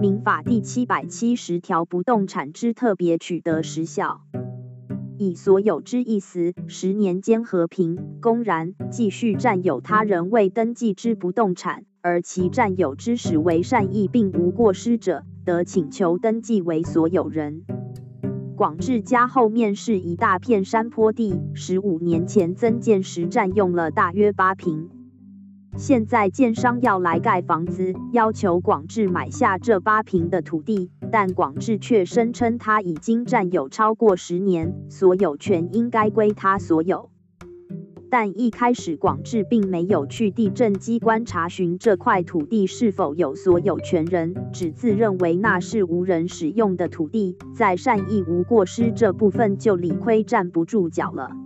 民法第七百七十条不动产之特别取得时效。以所有之意思，十年间和平、公然继续占有他人未登记之不动产，而其占有之实为善意并无过失者，得请求登记为所有人。广志家后面是一大片山坡地，十五年前增建时占用了大约八平。现在建商要来盖房子，要求广志买下这八平的土地，但广志却声称他已经占有超过十年，所有权应该归他所有。但一开始广志并没有去地政机关查询这块土地是否有所有权人，只自认为那是无人使用的土地，在善意无过失这部分就理亏站不住脚了。